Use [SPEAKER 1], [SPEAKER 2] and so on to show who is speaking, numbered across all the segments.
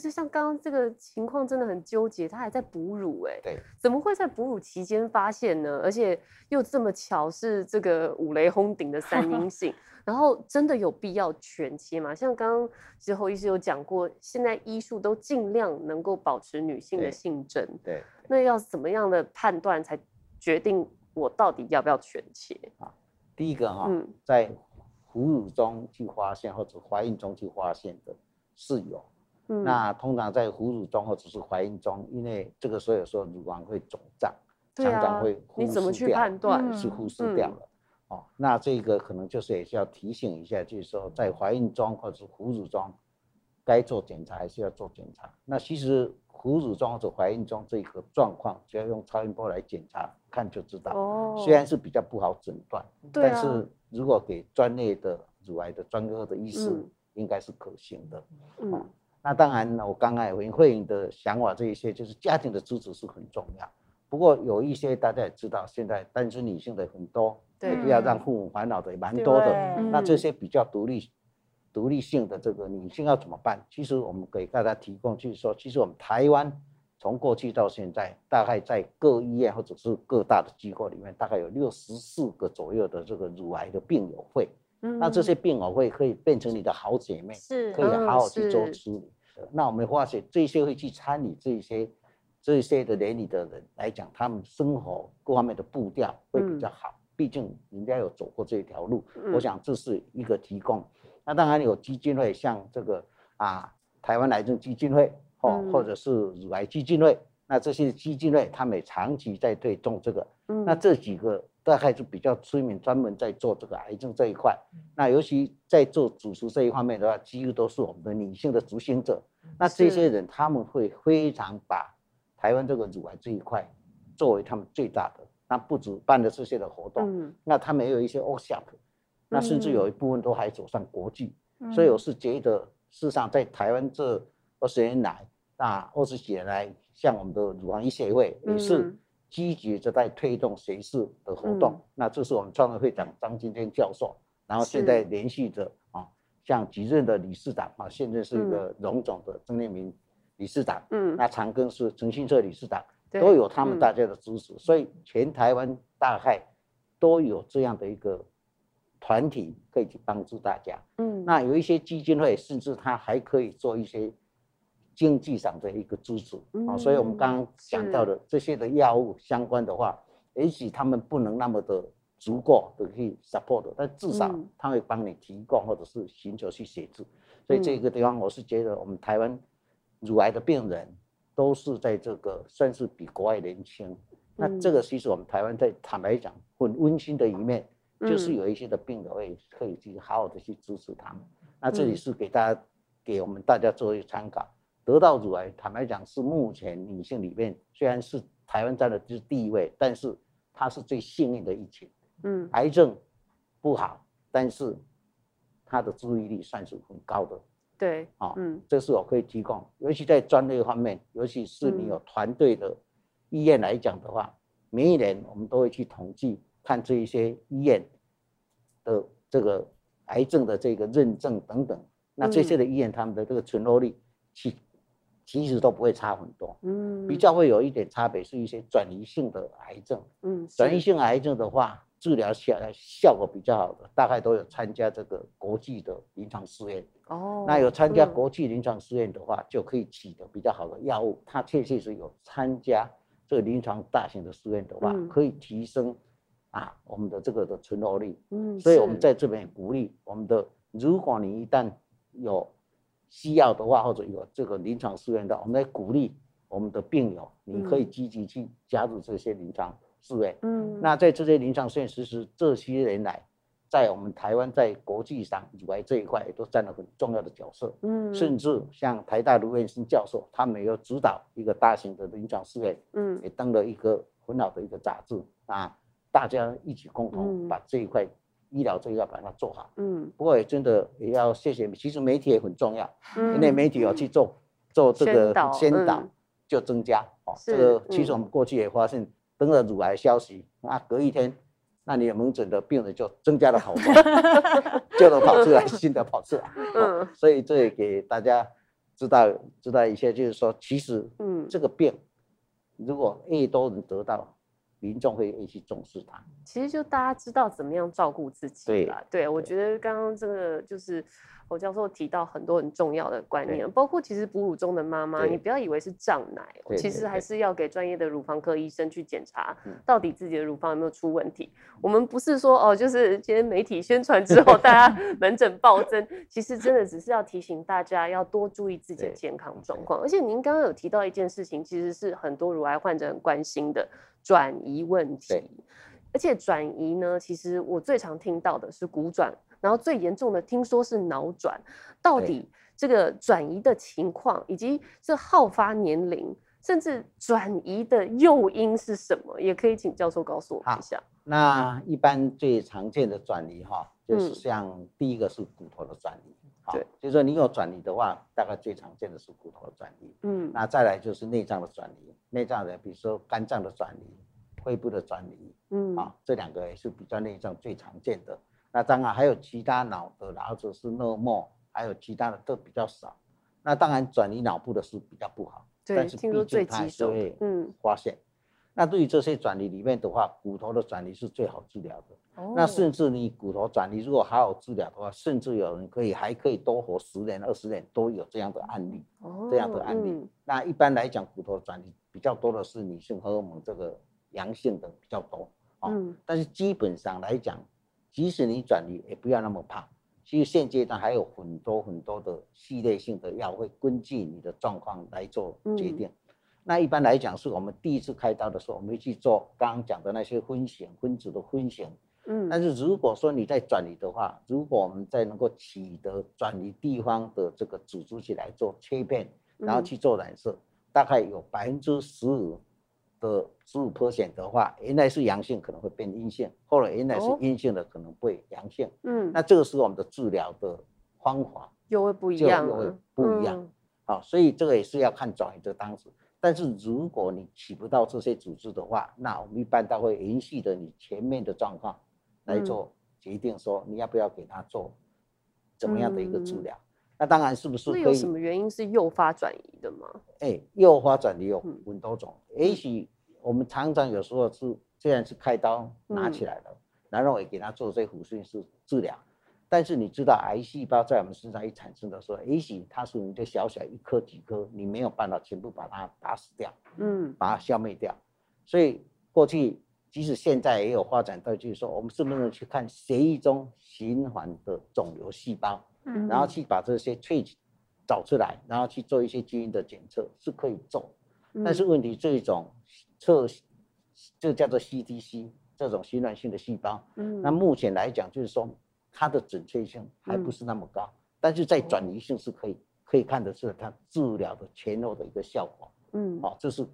[SPEAKER 1] 实像刚刚这个情况真的很纠结，他还在哺乳哎，
[SPEAKER 2] 对，
[SPEAKER 1] 怎么会在哺乳期间发现呢？而且又这么巧是这个五雷轰顶的三阴性，然后真的有必要全切吗？像刚刚其实侯医师有讲过，现在医术都尽量能够保持女性的性征，
[SPEAKER 2] 对，对，
[SPEAKER 1] 那要怎么样的判断才决定我到底要不要全切啊？
[SPEAKER 2] 第一个哈、哦嗯，在哺乳中去发现或者怀孕中去发现的是有。嗯、那通常在哺乳中或者是怀孕中，因为这个时候有时候乳房会肿胀，常常会忽视掉，
[SPEAKER 1] 你怎么去判断？
[SPEAKER 2] 是忽视掉了、嗯、哦。那这个可能就是也需要提醒一下，就是说在怀孕中或者是哺乳中，该做检查还是要做检查。那其实哺乳中或者怀孕中这个状况，只要用超音波来检查看就知道。哦。虽然是比较不好诊断、啊，但是如果给专业的乳癌的专科的医师，嗯、应该是可行的。嗯。哦那当然，我刚才文慧颖的想法这一些，就是家庭的支持是很重要。不过有一些大家也知道，现在单身女性的很多，对，不要让父母烦恼的也蛮多的。那这些比较独立、独立性的这个女性要怎么办？其实我们给大家提供，就是说，其实我们台湾从过去到现在，大概在各医院或者是各大的机构里面，大概有六十四个左右的这个乳癌的病友会。嗯、那这些病友会可以变成你的好姐妹，是可以好好去做处理。嗯、那我们发现这些会去参与这些这些的年龄的人来讲，他们生活各方面的步调会比较好。毕、嗯、竟人家有走过这条路、嗯，我想这是一个提供。那当然有基金会，像这个啊台湾癌症基金会哦、嗯，或者是乳癌基金会，那这些基金会他们也长期在推动这个。嗯、那这几个。大概是比较出名，专门在做这个癌症这一块。那尤其在做主食这一方面的话，几乎都是我们的女性的执行者。那这些人他们会非常把台湾这个乳癌这一块作为他们最大的。那不止办的这些的活动，那他们也有一些 workshop，那甚至有一部分都还走上国际。所以我是觉得，事实上在台湾这二十年来，啊二十几年来，像我们的乳房医学会也是。积极的在推动学士的活动，嗯、那这是我们创会会长张金天教授，然后现在联系着啊，像几任的理事长啊，现在是一个荣总的曾念明理事长，嗯，那长庚是陈新策理事长，都有他们大家的支持，嗯、所以全台湾大概都有这样的一个团体可以去帮助大家，嗯，那有一些基金会，甚至他还可以做一些。经济上的一个支持啊、嗯，所以我们刚刚讲到的这些的药物相关的话，也许他们不能那么的足够的去 support，但至少他会帮你提供或者是寻求去协助。所以这个地方我是觉得我们台湾乳癌的病人都是在这个算是比国外年轻。那这个其实我们台湾在坦白讲很温馨的一面，就是有一些的病人会可以去好好的去支持他们。那这里是给大家给我们大家做一个参考。得到乳癌，坦白讲是目前女性里面虽然是台湾占的就是第一位，但是她是最幸运的一群。嗯，癌症不好，但是她的注意力算是很高的。
[SPEAKER 1] 对，
[SPEAKER 2] 啊，嗯，这是我可以提供，尤其在专业方面，尤其是你有团队的医院来讲的话，每一年我们都会去统计，看这一些医院的这个癌症的这个认证等等，那这些的医院他们的这个存活率去。其实都不会差很多，嗯，比较会有一点差别是一些转移性的癌症，嗯，转移性癌症的话，治疗下来效果比较好的，大概都有参加这个国际的临床试验，哦，那有参加国际临床试验的话，就可以取得比较好的药物。它确实是有参加这个临床大型的试验的话，可以提升啊我们的这个的存活率，嗯，所以我们在这边鼓励我们的，如果你一旦有。需要的话，或者有这个临床试验的，我们来鼓励我们的病友，你可以积极去加入这些临床试验。嗯，那在这些临床试验，实施这些年来，在我们台湾在国际上以外这一块也都占了很重要的角色。嗯，甚至像台大卢彦新教授，他们有指导一个大型的临床试验，嗯，也登了一个很好的一个杂志啊，大家一起共同把这一块。医疗这一要把它做好，嗯，不过也真的也要谢谢，其实媒体也很重要，嗯，因为媒体要去做做这个先导，就增加。哦。这个其实我们过去也发现，登了乳癌消息啊，隔一天，那你的门诊的病人就增加了好多，就能跑出来，新的跑出来，嗯，所以这也给大家知道知道一些，就是说，其实嗯，这个病如果越多人得到，民众会越去重视它。
[SPEAKER 1] 其实就大家知道怎么样照顾自己啦。对，对，我觉得刚刚这个就是。侯教授提到很多很重要的观念，包括其实哺乳中的妈妈，你不要以为是胀奶，其实还是要给专业的乳房科医生去检查，到底自己的乳房有没有出问题。我们不是说哦，就是今天媒体宣传之后，大家门诊暴增，其实真的只是要提醒大家要多注意自己的健康状况。而且您刚刚有提到一件事情，其实是很多乳癌患者很关心的转移问题。而且转移呢，其实我最常听到的是骨转。然后最严重的听说是脑转，到底这个转移的情况，以及这好发年龄，甚至转移的诱因是什么，也可以请教授告诉我们一下。
[SPEAKER 2] 那一般最常见的转移哈，就是像第一个是骨头的转移，对、嗯，就是说你有转移的话，大概最常见的是骨头的转移，嗯，那再来就是内脏的转移，内脏的比如说肝脏的转移、肺部的转移，嗯，啊，这两个也是比较内脏最常见的。那当然还有其他脑的，然后就是脑膜，还有其他的都比较少。那当然转移脑部的是比较不好，对，但是毕竟它是会嗯发现。嗯、那对于这些转移里面的话，骨头的转移是最好治疗的。哦。那甚至你骨头转移如果好好治疗的话，甚至有人可以还可以多活十年、二十年，都有这样的案例。哦。这样的案例。嗯、那一般来讲，骨头转移比较多的是女性荷尔蒙这个阳性的比较多。哦、嗯。但是基本上来讲。即使你转移，也不要那么怕。其实现阶段还有很多很多的系列性的药，会根据你的状况来做决定。嗯、那一般来讲，是我们第一次开刀的时候，我们去做刚刚讲的那些分型、分子的分型。嗯。但是如果说你在转移的话，如果我们在能够取得转移地方的这个组织起来做切片，然后去做染色，嗯、大概有百分之十五。的十五 percent 的话，原来是阳性可能会变阴性，后来原来是阴性的可能会阳性。嗯，那这个时候我们的治疗的方法
[SPEAKER 1] 又会不一样，
[SPEAKER 2] 又会不一样。好，所以这个也是要看转移的当时。但是如果你起不到这些组织的话，那我们一般都会延续的你前面的状况来做决定，说你要不要给他做怎么样的一个治疗。那当然是不是可以？
[SPEAKER 1] 有什么原因是诱发转移的吗？
[SPEAKER 2] 哎、欸，诱发转移有很多种。嗯、也许我们常常有时候是虽然是开刀拿起来了，嗯、然后也给他做这些辅助式治疗，但是你知道癌细胞在我们身上一产生的时候，也许它是你的小小一颗几颗，你没有办法全部把它打死掉，嗯，把它消灭掉。所以过去即使现在也有发展到，就是说我们是不是去看血液中循环的肿瘤细胞？然后去把这些萃取找出来，然后去做一些基因的检测是可以做，但是问题这一种测就叫做 CTC 这种循环性的细胞，那目前来讲就是说它的准确性还不是那么高，但是在转移性是可以可以看得出它治疗的前后的一个效果，嗯，好，这是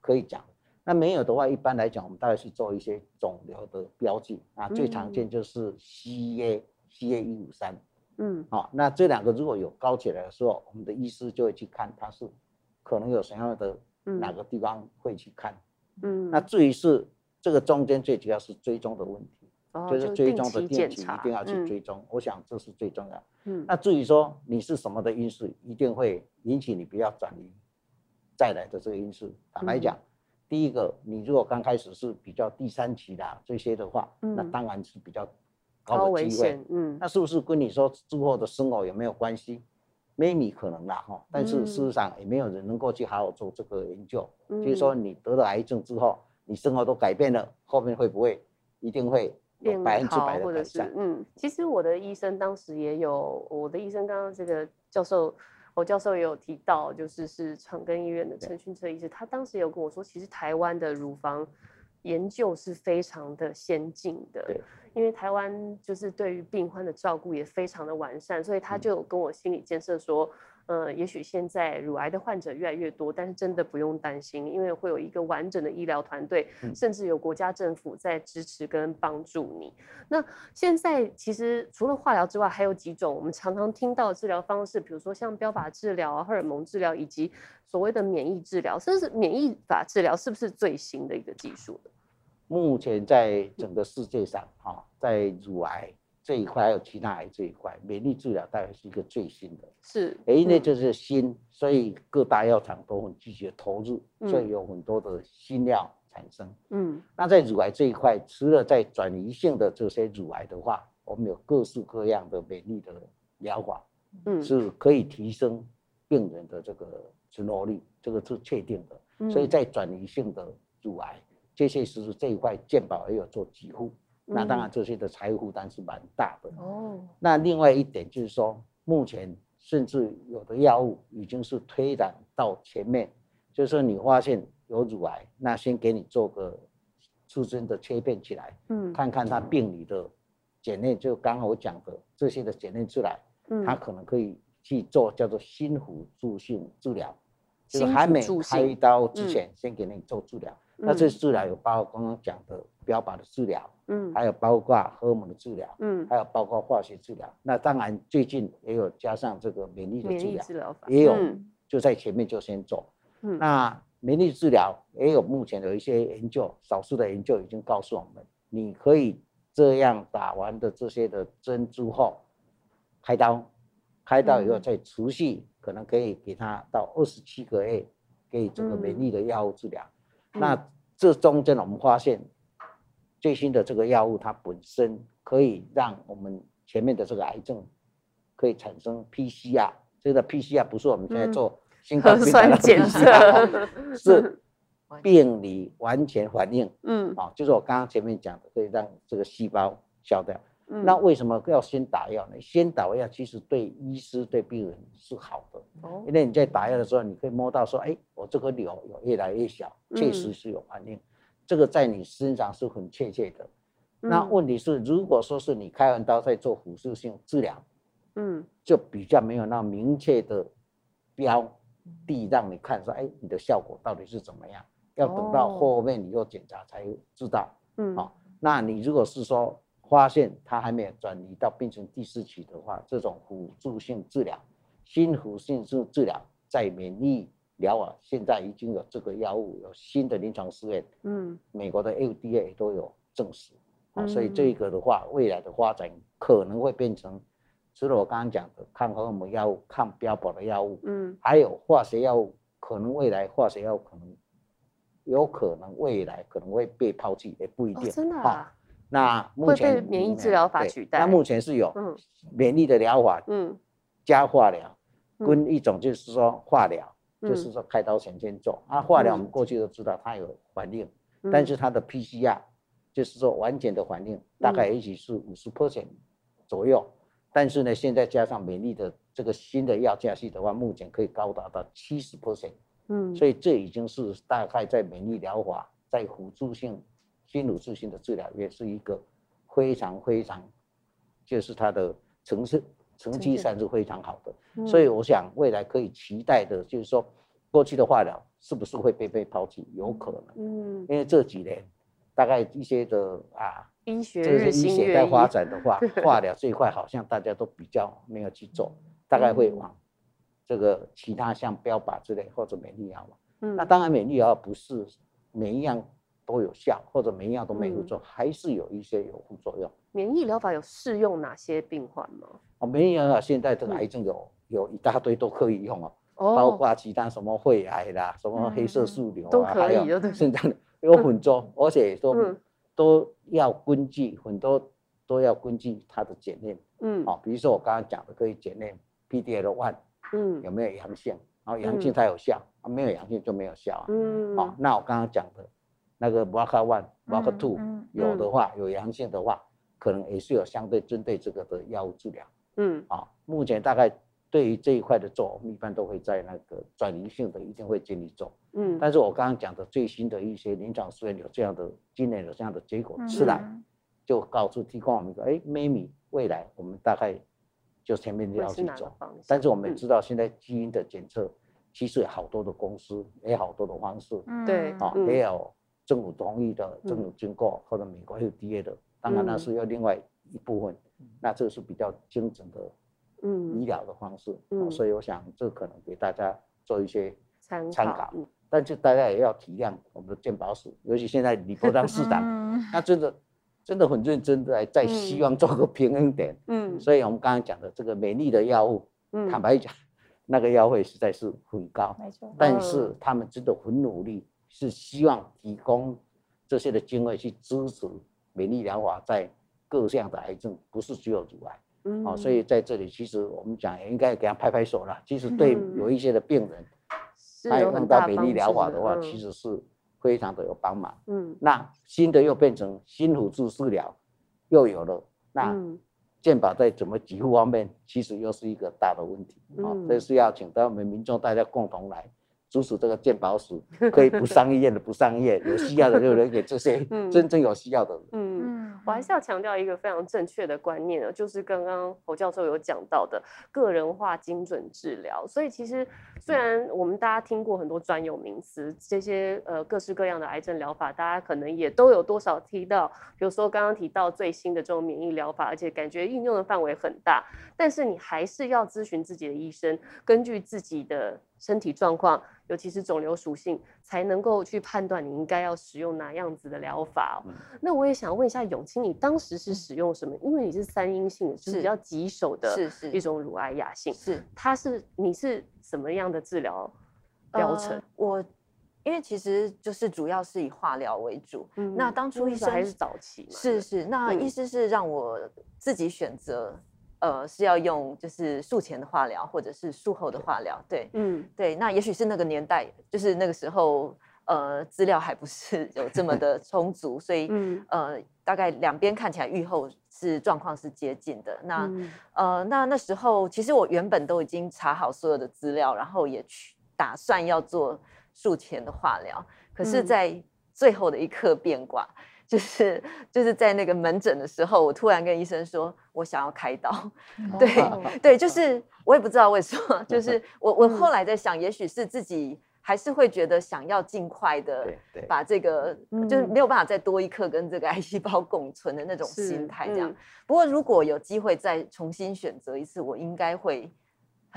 [SPEAKER 2] 可以讲。那没有的话，一般来讲我们大概是做一些肿瘤的标记啊，最常见就是 CA CA 一五三。嗯，好，那这两个如果有高起来的时候，我们的医师就会去看它是可能有什么样的哪个地方会去看。嗯，那至于是这个中间最主要是追踪的问题，哦、就是追踪的定期一定要去追踪，嗯、我想这是最重要。嗯，那至于说你是什么的因素，一定会引起你不要转移再来的这个因素。坦白讲，嗯、第一个，你如果刚开始是比较第三期的这些的话，嗯、那当然是比较。高的机会，嗯，那是不是跟你说之后的生活有没有关系？maybe 可能啦哈，但是事实上也没有人能够去好好做这个研究。嗯、就是说你得了癌症之后，你生活都改变了，后面会不会一定会百分之百的改善？
[SPEAKER 1] 嗯，其实我的医生当时也有，我的医生刚刚这个教授，侯教授也有提到，就是是长庚医院的陈训策医师，他当时有跟我说，其实台湾的乳房研究是非常的先进的。对因为台湾就是对于病患的照顾也非常的完善，所以他就跟我心理建设说，呃，也许现在乳癌的患者越来越多，但是真的不用担心，因为会有一个完整的医疗团队，甚至有国家政府在支持跟帮助你。那现在其实除了化疗之外，还有几种我们常常听到的治疗方式，比如说像标靶治疗啊、荷尔蒙治疗，以及所谓的免疫治疗，甚至免疫法治疗，是不是最新的一个技术？
[SPEAKER 2] 目前在整个世界上，哈，在乳癌这一块还有其他癌这一块，免疫治疗大概是一个最新的。
[SPEAKER 1] 是，
[SPEAKER 2] 哎，因为就是新，嗯、所以各大药厂都很积极的投入，
[SPEAKER 1] 嗯、
[SPEAKER 2] 所以有很多的新药产生。
[SPEAKER 1] 嗯，
[SPEAKER 2] 那在乳癌这一块，除了在转移性的这些乳癌的话，我们有各式各样的免疫的疗法，嗯，是可以提升病人的这个存活率，这个是确定的。嗯、所以在转移性的乳癌，这些是这一块健保也有做给付。那当然，这些的财务负担是蛮大的哦。那另外一点就是说，目前甚至有的药物已经是推展到前面，就是说你发现有乳癌，那先给你做个自身的切片起来，嗯，看看它病理的检验，就刚好我讲的这些的检验出来，嗯，它可能可以去做叫做新辅助性治疗，就是还没开刀之前先给你做治疗。那这治疗有包括刚刚讲的标靶的治疗。嗯，还有包括荷尔蒙的治疗，嗯，还有包括化学治疗。那当然最近也有加上这个免疫的治疗，治疗法也有就在前面就先做。嗯，那免疫治疗也有目前有一些研究，少数的研究已经告诉我们，你可以这样打完的这些的针之后，开刀，开刀以后再持续，可能可以给他到二十七个月给这个免疫的药物治疗。那这中间我们发现。最新的这个药物，它本身可以让我们前面的这个癌症可以产生 PCR，这个 PCR 不是我们现在做新冠病毒的 PCR，是 病理完全反应。嗯，啊，就是我刚刚前面讲的，可以让这个细胞消掉。嗯，那为什么要先打药呢？先打药其实对医师对病人是好的，哦，因为你在打药的时候，你可以摸到说，哎，我这个瘤有越来越小，确实是有反应。这个在你身上是很确切的，那问题是，如果说是你开完刀再做辅助性治疗，嗯，就比较没有那明确的标的让你看说，哎，你的效果到底是怎么样？要等到后面你又检查才知道，嗯，好，那你如果是说发现它还没有转移到变成第四期的话，这种辅助性治疗，新辅助性治疗在免疫。疗法，现在已经有这个药物，有新的临床试验，嗯，美国的 FDA 都有证实，所以这个的话，未来的发展可能会变成，除了我刚刚讲的抗荷尔蒙药物、抗标靶的药物，嗯，还有化学药物，可能未来化学药物可能有可能未来可能会被抛弃，也不一定，哦、真的啊，啊。那目前
[SPEAKER 1] 会被免疫治疗法取代？
[SPEAKER 2] 那目前是有免疫的疗法，嗯，加化疗，跟一种就是说化疗。就是说开刀前先做，啊，化疗我们过去都知道它有反应，但是它的 PCR 就是说完全的反应大概也许是五十 percent 左右，但是呢，现在加上免疫的这个新的药价系的话，目前可以高达到七十 percent，嗯，所以这已经是大概在免疫疗法在辅助性新辅助性的治疗也是一个非常非常就是它的成绩成绩算是非常好的。所以我想未来可以期待的，就是说，过去的化疗是不是会被被抛弃？有可能，嗯，因为这几年大概一些的啊，医学这些医学在发展的话 化疗这一块好像大家都比较没有去做，大概会往这个其他像标靶之类或者免疫药那当然免疫药不是每一样都有效，或者每一样都没有做，还是有一些有副作用。
[SPEAKER 1] 免疫疗法有适用哪些病患吗？
[SPEAKER 2] 哦，免疫疗法现在这个癌症有。有一大堆都可以用哦，包括其他什么肺癌啦，什么黑色素瘤啊，还有肾脏的有很多，而且都都要根据很多都要根据它的检验，嗯，哦，比如说我刚刚讲的可以检验 PDL one，嗯，有没有阳性，然后阳性才有效，啊，没有阳性就没有效啊，嗯，哦，那我刚刚讲的那个 BRCA1、BRCA2 有的话有阳性的话，可能也是有相对针对这个的药物治疗，嗯，啊，目前大概。对于这一块的做，我们一般都会在那个转移性的一定会尽力做。嗯，但是我刚刚讲的最新的一些临床试验有这样的今年有这样的结果出来，就告诉提供我们说，哎，maybe 未来我们大概就前面要去做。但是我们也知道现在基因的检测其实有好多的公司，也有好多的方式。对，啊，也有政府同意的，政府经过或者美国有 FDA 的，当然那是要另外一部分。那这个是比较精准的。嗯，医疗的方式，嗯，所以我想这可能给大家做一些参考，但是大家也要体谅我们的健保署，尤其现在李国章市长，他真的真的很认真的在希望做个平衡点。嗯，所以我们刚刚讲的这个美丽的药物，嗯，坦白讲，那个药费实在是很高，没错。但是他们真的很努力，是希望提供这些的经费去支持美丽疗法在各项的癌症，不是只有乳癌。嗯，哦，所以在这里其实我们讲也应该给他拍拍手了。其实对有一些的病人，他有用到美丽疗法的话，其实是。非常的有帮忙，嗯，那新的又变成新辅助治疗，又有了，那健保在怎么给付方面，其实又是一个大的问题，啊、嗯，这是要请到我们民众大家共同来支持这个健保署，可以不上医院的不上医院，有需要的就留给这些真正有需要的人，嗯。嗯
[SPEAKER 3] 我还是要强调一个非常正确的观念，就是刚刚侯教授有讲到的个人化精准治疗。所以其实虽然我们大家听过很多专有名词，这些呃各式各样的癌症疗法，大家可能也都有多少提到。比如说刚刚提到最新的这种免疫疗法，而且感觉应用的范围很大，但是你还是要咨询自己的医生，根据自己的身体状况。尤其是肿瘤属性，才能够去判断你应该要使用哪样子的疗法。嗯、那我也想问一下永清，你当时是使用什么？因为你是三阴性的，就是比较棘手的，是是一种乳癌亚性。是，它是你是什么样的治疗疗程？呃、
[SPEAKER 4] 我因为其实就是主要是以化疗为主。嗯，那当初医生
[SPEAKER 3] 还是早期嘛？
[SPEAKER 4] 是是，那意思是让我自己选择。呃，是要用就是术前的化疗，或者是术后的化疗，对，嗯，对，那也许是那个年代，就是那个时候，呃，资料还不是 有这么的充足，所以，嗯，呃，大概两边看起来愈后是状况是接近的。那，嗯、呃，那那时候其实我原本都已经查好所有的资料，然后也去打算要做术前的化疗，可是，在最后的一刻变卦。就是就是在那个门诊的时候，我突然跟医生说，我想要开刀。Oh. 对对，就是我也不知道为什么，就是我我后来在想，也许是自己还是会觉得想要尽快的把这个，就是没有办法再多一刻跟这个 癌细胞共存的那种心态这样。不过如果有机会再重新选择一次，我应该会。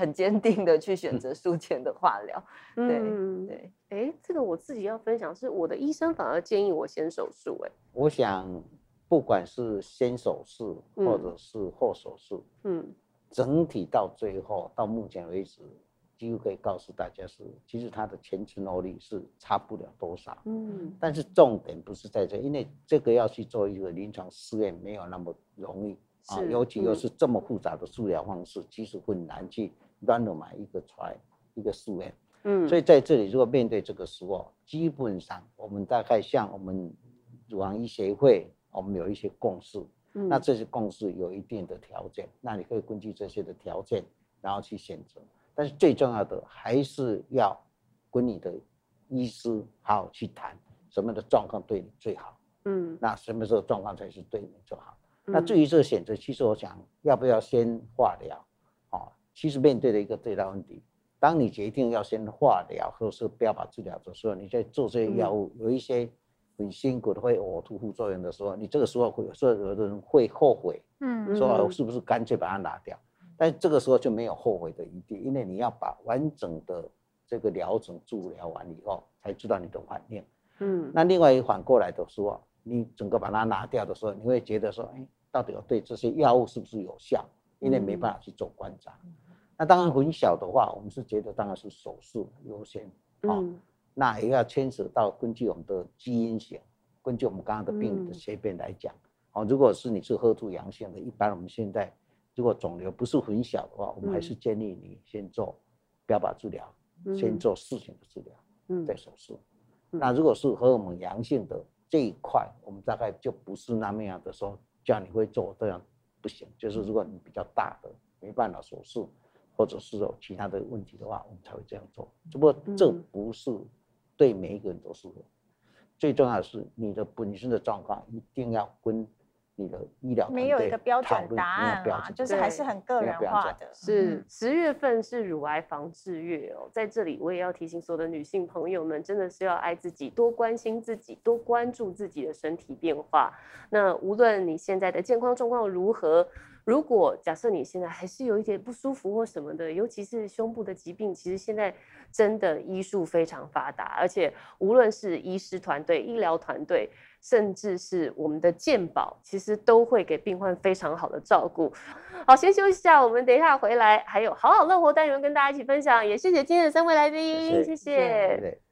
[SPEAKER 4] 很坚定的去选择术前的化疗，嗯、对。对，
[SPEAKER 3] 哎、欸，这个我自己要分享，是我的医生反而建议我先手术，哎，
[SPEAKER 2] 我想不管是先手术或者是后手术，嗯，整体到最后到目前为止，几乎可以告诉大家是，其实它的前承诺率是差不了多少，嗯，但是重点不是在这，因为这个要去做一个临床试验没有那么容易啊，尤其又是这么复杂的治疗方式，其实很难去。乱的买一个出来，一个试验，嗯，所以在这里如果面对这个时候，基本上我们大概像我们乳房医协会，我们有一些共识，嗯，那这些共识有一定的条件，那你可以根据这些的条件，然后去选择。但是最重要的还是要跟你的医师好好去谈，什么样的状况对你最好，嗯，那什么时候状况才是对你最好？嗯，那至于这个选择，其实我想要不要先化疗？其实面对的一个最大问题，当你决定要先化疗或是标靶治疗的时候，你在做这些药物有一些很辛苦的会呕吐副作用的时候，你这个时候会有时候有的人会后悔，嗯，说是不是干脆把它拿掉？但是这个时候就没有后悔的余地，因为你要把完整的这个疗程治疗完以后，才知道你的反应。嗯，那另外一反过来的时候，你整个把它拿掉的时候，你会觉得说，哎，到底我对这些药物是不是有效？因为没办法去做观察。那当然很小的话，我们是觉得当然是手术优先，哦，嗯、那也要牵扯到根据我们的基因型，根据我们刚刚的病理的切片来讲，哦，如果是你是 HER2 阳性的，一般我们现在如果肿瘤不是很小的话，我们还是建议你先做标靶治疗，嗯、先做事情的治疗，嗯，再手术。嗯、那如果是荷尔蒙阳性的这一块，我们大概就不是那么样的说叫你会做这样不行，就是如果你比较大的没办法手术。或者是有其他的问题的话，我们才会这样做。只不过这不是对每一个人都适合。最重要的是你的本身的状况一定要跟你的医疗
[SPEAKER 5] 没有一个标准答案嘛，就是还是很个人化的。
[SPEAKER 3] 是十月份是乳癌防治月哦，在这里我也要提醒所有的女性朋友们，真的是要爱自己，多关心自己，多关注自己的身体变化。那无论你现在的健康状况如何。如果假设你现在还是有一点不舒服或什么的，尤其是胸部的疾病，其实现在真的医术非常发达，而且无论是医师团队、医疗团队，甚至是我们的健保，其实都会给病患非常好的照顾。好，先休息一下，我们等一下回来，还有好好乐活单元跟大家一起分享。也谢谢今天的三位来宾，谢谢。谢谢谢谢。